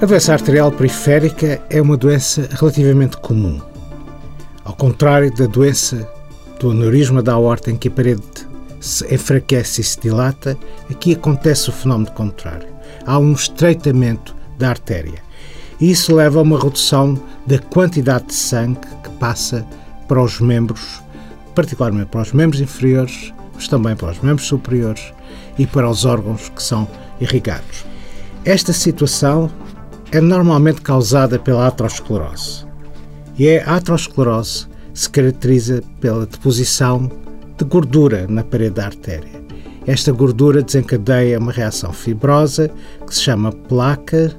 A doença arterial periférica é uma doença relativamente comum. Ao contrário da doença do aneurisma da aorta, em que a parede se enfraquece e se dilata, aqui acontece o fenómeno contrário. Há um estreitamento da artéria. E isso leva a uma redução da quantidade de sangue que passa para os membros, particularmente para os membros inferiores, mas também para os membros superiores e para os órgãos que são irrigados. Esta situação é normalmente causada pela aterosclerose. E a aterosclerose se caracteriza pela deposição de gordura na parede da artéria. Esta gordura desencadeia uma reação fibrosa que se chama placa,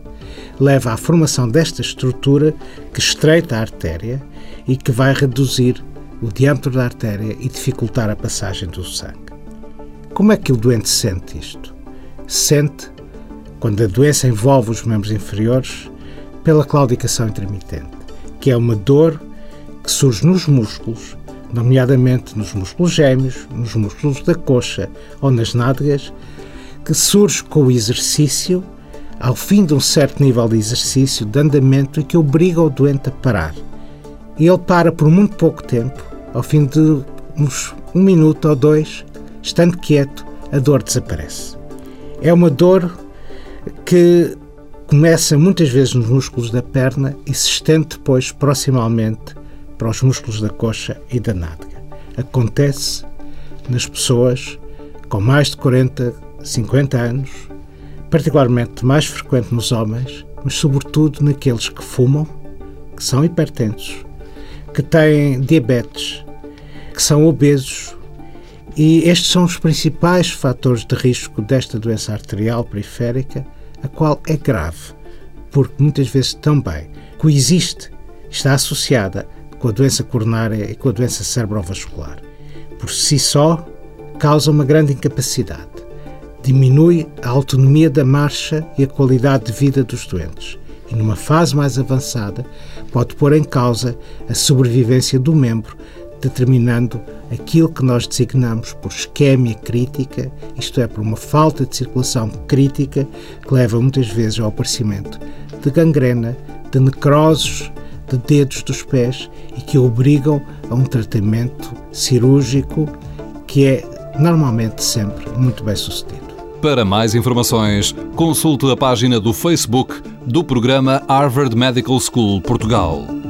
leva à formação desta estrutura que estreita a artéria e que vai reduzir o diâmetro da artéria e dificultar a passagem do sangue. Como é que o doente sente isto? Sente quando a doença envolve os membros inferiores, pela claudicação intermitente, que é uma dor que surge nos músculos, nomeadamente nos músculos gêmeos, nos músculos da coxa ou nas nádegas, que surge com o exercício, ao fim de um certo nível de exercício, de andamento, e que obriga o doente a parar. E ele para por muito pouco tempo, ao fim de uns um minuto ou dois, estando quieto, a dor desaparece. É uma dor que começa muitas vezes nos músculos da perna e se estende depois proximalmente para os músculos da coxa e da nádega. Acontece nas pessoas com mais de 40, 50 anos, particularmente mais frequente nos homens, mas sobretudo naqueles que fumam, que são hipertensos, que têm diabetes, que são obesos e estes são os principais fatores de risco desta doença arterial periférica, a qual é grave, porque muitas vezes também coexiste, está associada com a doença coronária e com a doença cerebrovascular. Por si só, causa uma grande incapacidade, diminui a autonomia da marcha e a qualidade de vida dos doentes e, numa fase mais avançada, pode pôr em causa a sobrevivência do membro determinando aquilo que nós designamos por isquémia crítica, isto é, por uma falta de circulação crítica que leva muitas vezes ao aparecimento de gangrena, de necroses de dedos dos pés e que obrigam a um tratamento cirúrgico que é normalmente sempre muito bem sucedido. Para mais informações, consulte a página do Facebook do programa Harvard Medical School Portugal.